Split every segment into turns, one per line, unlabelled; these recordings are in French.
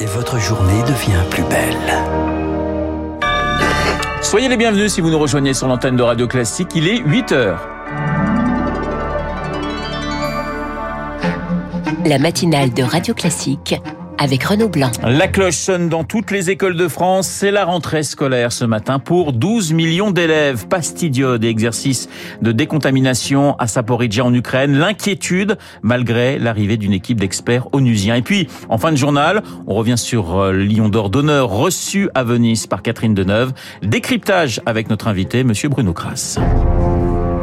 et votre journée devient plus belle.
Soyez les bienvenus si vous nous rejoignez sur l'antenne de Radio Classique. Il est 8 heures.
La matinale de Radio Classique avec Renaud Blanc.
La cloche sonne dans toutes les écoles de France. C'est la rentrée scolaire ce matin pour 12 millions d'élèves. Pastidiode et exercices de décontamination à Saporidja en Ukraine. L'inquiétude malgré l'arrivée d'une équipe d'experts onusiens. Et puis, en fin de journal, on revient sur euh, le Lion d'Or d'honneur reçu à Venise par Catherine Deneuve. Décryptage avec notre invité, monsieur Bruno Kras.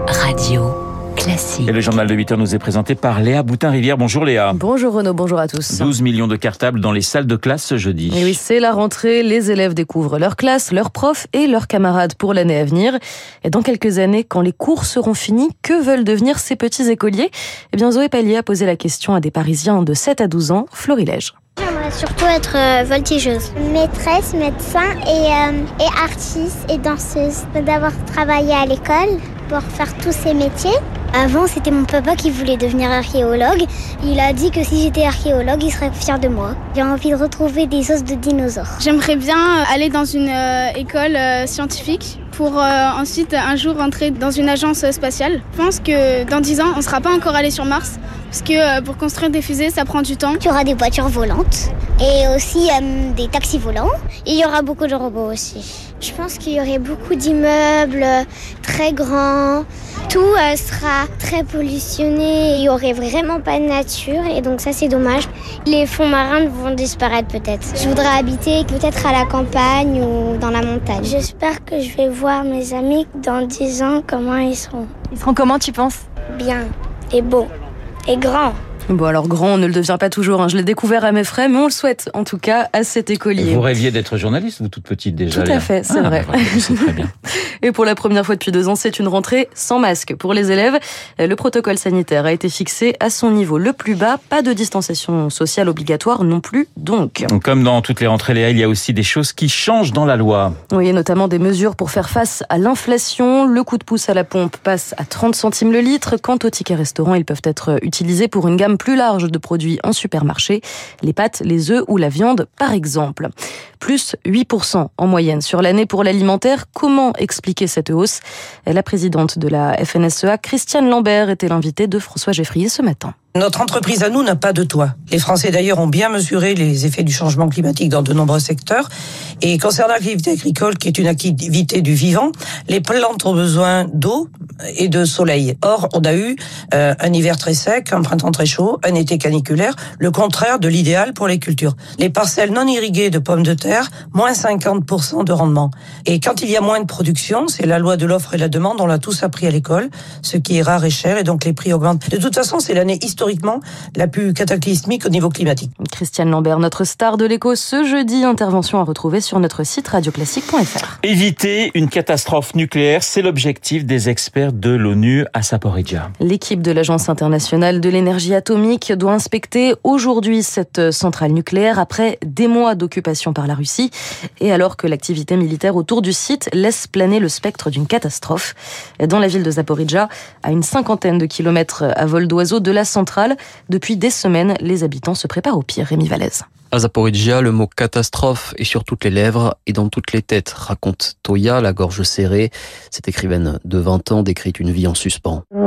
Radio Classique.
Et le journal de 8 heures nous est présenté par Léa Boutin-Rivière. Bonjour Léa.
Bonjour Renaud, bonjour à tous.
12 millions de cartables dans les salles de classe ce jeudi.
Et oui, c'est la rentrée. Les élèves découvrent leur classe, leurs profs et leurs camarades pour l'année à venir. Et dans quelques années, quand les cours seront finis, que veulent devenir ces petits écoliers? Eh bien, Zoé Pallier a posé la question à des Parisiens de 7 à 12 ans, florilège.
Surtout être euh, voltigeuse. Maîtresse, médecin et, euh, et artiste et danseuse. D'avoir travaillé à l'école pour faire tous ces métiers. Avant, c'était mon papa qui voulait devenir archéologue. Il a dit que si j'étais archéologue, il serait fier de moi. J'ai envie de retrouver des os de dinosaures.
J'aimerais bien aller dans une euh, école euh, scientifique pour euh, ensuite un jour rentrer dans une agence spatiale. Je pense que dans 10 ans, on ne sera pas encore allé sur Mars parce que euh, pour construire des fusées, ça prend du temps.
Il y aura des voitures volantes et aussi euh, des taxis volants. Et il y aura beaucoup de robots aussi. Je pense qu'il y aurait beaucoup d'immeubles euh, très grands. Tout euh, sera très pollutionné. Il y aurait vraiment pas de nature et donc ça c'est dommage. Les fonds marins vont disparaître peut-être. Je voudrais habiter peut-être à la campagne ou dans la montagne. J'espère que je vais voir mes amis dans 10 ans comment ils seront.
Ils seront comment, tu penses?
Bien et beaux et grands.
Bon, alors grand, on ne le devient pas toujours. hein. Je l'ai découvert à mes frais, mais on le souhaite en tout cas à cet écolier.
Vous rêviez d'être journaliste, vous toute petite déjà
Tout à fait, c'est
Ah,
vrai.
C'est très bien.
Et pour la première fois depuis deux ans, c'est une rentrée sans masque pour les élèves. Le protocole sanitaire a été fixé à son niveau le plus bas. Pas de distanciation sociale obligatoire non plus, donc.
Comme dans toutes les rentrées, Léa, il y a aussi des choses qui changent dans la loi.
Oui, et notamment des mesures pour faire face à l'inflation. Le coup de pouce à la pompe passe à 30 centimes le litre. Quant aux tickets restaurants, ils peuvent être utilisés pour une gamme plus large de produits en supermarché. Les pâtes, les œufs ou la viande, par exemple. Plus 8% en moyenne sur l'année pour l'alimentaire. Comment expliquer cette hausse? La présidente de la FNSEA, Christiane Lambert, était l'invitée de François Geffrier ce matin.
Notre entreprise à nous n'a pas de toit. Les Français d'ailleurs ont bien mesuré les effets du changement climatique dans de nombreux secteurs. Et concernant l'activité agricole, qui est une activité du vivant, les plantes ont besoin d'eau et de soleil. Or, on a eu euh, un hiver très sec, un printemps très chaud, un été caniculaire, le contraire de l'idéal pour les cultures. Les parcelles non irriguées de pommes de terre, moins 50% de rendement. Et quand il y a moins de production, c'est la loi de l'offre et la demande, on l'a tous appris à l'école, ce qui est rare et cher, et donc les prix augmentent. De toute façon, c'est l'année historiquement la plus cataclysmique au niveau climatique.
Christiane Lambert, notre star de l'écho ce jeudi. Intervention à retrouver sur notre site radioclassique.fr.
Éviter une catastrophe nucléaire, c'est l'objectif des experts de l'ONU à Saporidja.
L'équipe de l'Agence internationale de l'énergie atomique doit inspecter aujourd'hui cette centrale nucléaire après des mois d'occupation par la Russie et alors que l'activité militaire autour du site laisse planer le spectre d'une catastrophe. Dans la ville de Zaporizhia, à une cinquantaine de kilomètres à vol d'oiseau de la centrale, depuis des semaines, les habitants se préparent au pire. Rémi Vallès.
À Zaporizhia, le mot catastrophe est sur toutes les lèvres et dans toutes les têtes, raconte Toya, la gorge serrée. Cette écrivaine de 20 ans décrit une vie en suspens.
Il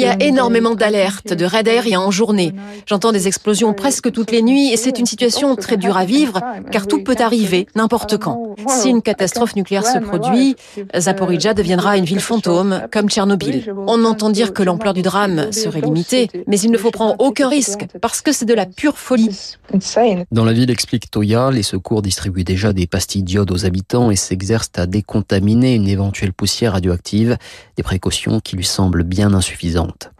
y a énormément d'alertes, de raids aériens en journée. J'entends des explosions presque toutes les nuits et c'est une situation très dure à vivre car tout peut arriver n'importe quand. Si une catastrophe nucléaire se produit, Zaporizhia deviendra une ville fantôme comme Tchernobyl. On entend dire que l'ampleur du drame serait limitée, mais il ne faut prendre aucun risque parce que c'est de la pure folie.
Dans la ville, explique Toya, les secours distribuent déjà des pastilles d'iode aux habitants et s'exercent à décontaminer une éventuelle poussière radioactive, des précautions qui lui semblent bien insuffisantes.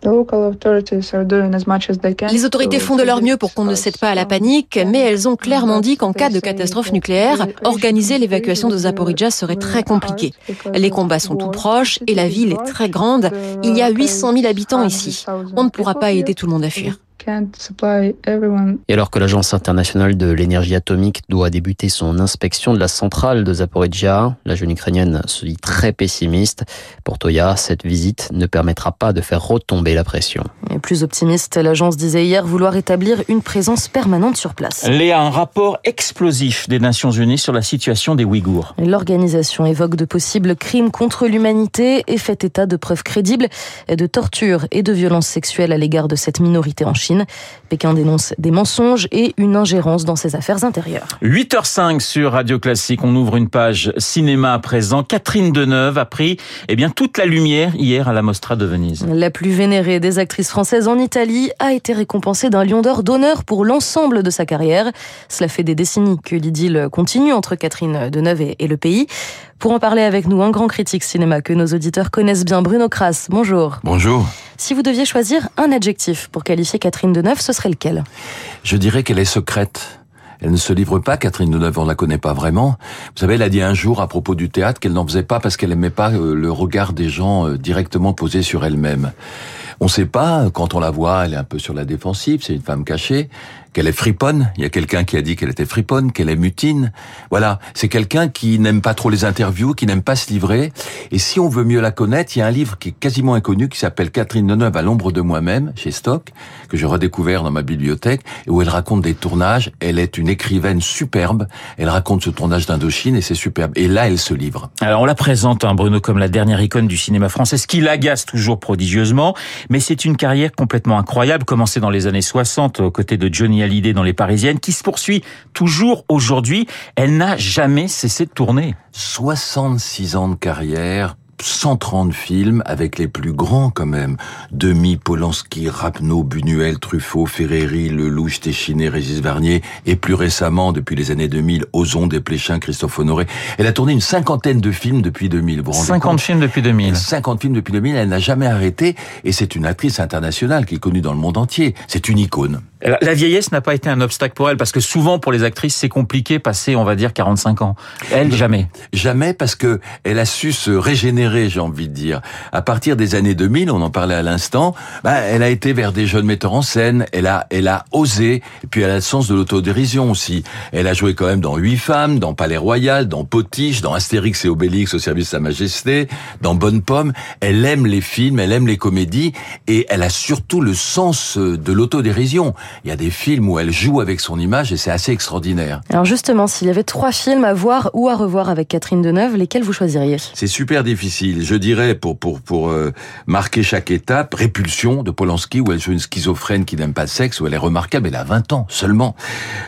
Les autorités font de leur mieux pour qu'on ne cède pas à la panique, mais elles ont clairement dit qu'en cas de catastrophe nucléaire, organiser l'évacuation de Zaporizhia serait très compliqué. Les combats sont tout proches et la ville est très grande. Il y a 800 000 habitants ici. On ne pourra pas aider tout le monde à fuir.
Et alors que l'Agence internationale de l'énergie atomique doit débuter son inspection de la centrale de Zaporizhia, la jeune Ukrainienne se dit très pessimiste. Pour Toya, cette visite ne permettra pas de faire retomber la pression.
Et plus optimiste, l'agence disait hier vouloir établir une présence permanente sur place.
Léa, un rapport explosif des Nations Unies sur la situation des Ouïghours.
L'organisation évoque de possibles crimes contre l'humanité et fait état de preuves crédibles de torture et de violences sexuelles à l'égard de cette minorité en Chine. Pékin dénonce des mensonges et une ingérence dans ses affaires intérieures.
8h05 sur Radio Classique, on ouvre une page cinéma à présent. Catherine Deneuve a pris eh bien, toute la lumière hier à la Mostra de Venise.
La plus vénérée des actrices françaises en Italie a été récompensée d'un lion d'or d'honneur pour l'ensemble de sa carrière. Cela fait des décennies que l'idylle continue entre Catherine Deneuve et le pays. Pour en parler avec nous, un grand critique cinéma que nos auditeurs connaissent bien, Bruno Kras. Bonjour.
Bonjour.
Si vous deviez choisir un adjectif pour qualifier Catherine Deneuve, ce serait lequel?
Je dirais qu'elle est secrète. Elle ne se livre pas, Catherine Deneuve, on la connaît pas vraiment. Vous savez, elle a dit un jour à propos du théâtre qu'elle n'en faisait pas parce qu'elle aimait pas euh, le regard des gens euh, directement posé sur elle-même. On ne sait pas, quand on la voit, elle est un peu sur la défensive, c'est une femme cachée qu'elle est friponne. Il y a quelqu'un qui a dit qu'elle était friponne, qu'elle est mutine. Voilà, c'est quelqu'un qui n'aime pas trop les interviews, qui n'aime pas se livrer. Et si on veut mieux la connaître, il y a un livre qui est quasiment inconnu qui s'appelle Catherine Deneuve à l'ombre de moi-même chez Stock que j'ai redécouvert dans ma bibliothèque et où elle raconte des tournages. Elle est une écrivaine superbe. Elle raconte ce tournage d'Indochine et c'est superbe. Et là, elle se livre.
Alors on la présente, hein, Bruno, comme la dernière icône du cinéma français, ce qui l'agace toujours prodigieusement. Mais c'est une carrière complètement incroyable, commencée dans les années 60 aux côtés de Johnny l'idée dans les Parisiennes, qui se poursuit toujours aujourd'hui. Elle n'a jamais cessé de tourner.
66 ans de carrière, 130 films avec les plus grands quand même. Demi, Polanski, Rapneau, Buñuel, Truffaut, Ferreri, Lelouch, Téchiné, Régis Varnier et plus récemment, depuis les années 2000, Ozon, Desplechin, Christophe Honoré. Elle a tourné une cinquantaine de films depuis 2000. Vous
50 films depuis 2000.
50 films depuis 2000. Elle n'a jamais arrêté et c'est une actrice internationale qui est connue dans le monde entier. C'est une icône.
La vieillesse n'a pas été un obstacle pour elle parce que souvent pour les actrices c'est compliqué passer on va dire 45 ans. Elle jamais.
Jamais parce que elle a su se régénérer, j'ai envie de dire. À partir des années 2000, on en parlait à l'instant, bah, elle a été vers des jeunes metteurs en scène, elle a elle a osé et puis elle a le sens de l'autodérision aussi. Elle a joué quand même dans Huit femmes, dans Palais Royal, dans Potiche, dans Astérix et Obélix au service de sa majesté, dans Bonne Pomme, elle aime les films, elle aime les comédies et elle a surtout le sens de l'autodérision. Il y a des films où elle joue avec son image et c'est assez extraordinaire.
Alors justement, s'il y avait trois films à voir ou à revoir avec Catherine Deneuve, lesquels vous choisiriez?
C'est super difficile. Je dirais pour pour pour euh, marquer chaque étape, Répulsion de Polanski où elle joue une schizophrène qui n'aime pas le sexe où elle est remarquable. Elle a 20 ans seulement.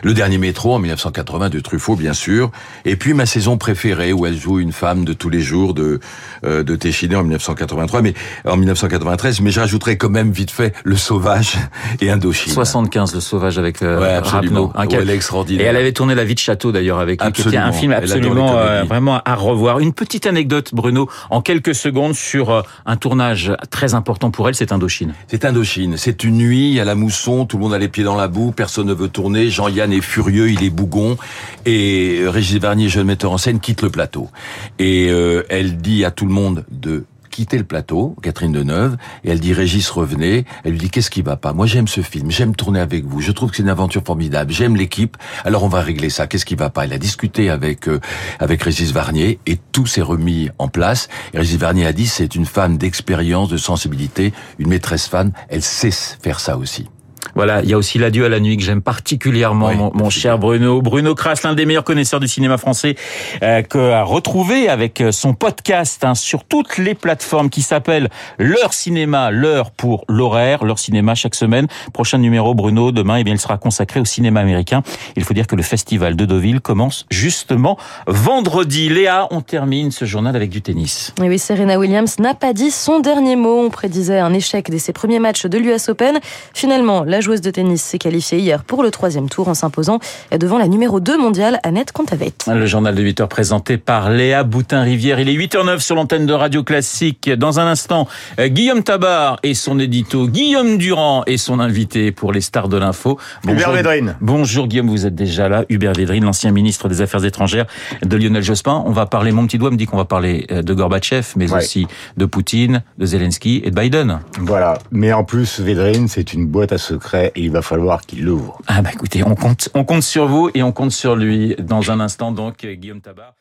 Le dernier métro en 1980 de Truffaut bien sûr. Et puis ma saison préférée où elle joue une femme de tous les jours de euh, de Téchiné en 1983 mais en 1993. Mais j'ajouterais quand même vite fait Le Sauvage et Indochine.
75, Le Sauvage avec euh, ouais,
absolument. elle est extraordinaire.
Et elle avait tourné La vie de château d'ailleurs avec lui, qui était un film absolument euh, vraiment à revoir. Une petite anecdote, Bruno, en quelques secondes sur euh, un tournage très important pour elle, c'est Indochine.
C'est Indochine. C'est une nuit à la mousson, tout le monde a les pieds dans la boue, personne ne veut tourner. Jean-Yann est furieux, il est bougon, et Régis Varnier, jeune metteur en scène, quitte le plateau. Et elle dit à tout le monde de quitter le plateau, Catherine Deneuve, et elle dit Régis revenez. Elle lui dit qu'est-ce qui va pas? Moi j'aime ce film, j'aime tourner avec vous, je trouve que c'est une aventure formidable, j'aime l'équipe. Alors on va régler ça. Qu'est-ce qui va pas? Elle a discuté avec euh, avec Régis Varnier et tout s'est remis en place. Régis Varnier a dit c'est une femme d'expérience, de sensibilité, une maîtresse fan. Elle sait faire ça aussi.
Voilà, il y a aussi l'adieu à la nuit que j'aime particulièrement, mon, cher Bruno. Bruno Kras, l'un des meilleurs connaisseurs du cinéma français, euh, a retrouvé avec euh, son podcast hein, sur toutes les plateformes qui s'appelle L'heure cinéma, l'heure pour l'horaire, l'heure cinéma chaque semaine. Prochain numéro, Bruno, demain, eh bien, il sera consacré au cinéma américain. Il faut dire que le festival de Deauville commence justement vendredi. Léa, on termine ce journal avec du tennis.
Et oui, Serena Williams n'a pas dit son dernier mot. On prédisait un échec dès ses premiers matchs de l'US Open. Finalement, la joueuse de tennis s'est qualifiée hier pour le troisième tour en s'imposant devant la numéro 2 mondiale, Annette Kontaveit.
Le journal de 8 heures présenté par Léa Boutin-Rivière. Il est 8h09 sur l'antenne de Radio Classique. Dans un instant, euh, Guillaume Tabar et son édito, Guillaume Durand et son invité pour les stars de l'info.
Hubert Védrine.
Bonjour Guillaume, vous êtes déjà là. Hubert Védrine, l'ancien ministre des Affaires étrangères de Lionel Jospin. On va parler, mon petit doigt me dit qu'on va parler euh, de Gorbatchev, mais aussi de Poutine, de Zelensky et de Biden.
Voilà. Mais en plus, Védrine, c'est une boîte à secrets et il va falloir qu'il l'ouvre.
Ah bah écoutez, on compte, on compte sur vous et on compte sur lui. Dans un instant donc, Guillaume Tabar.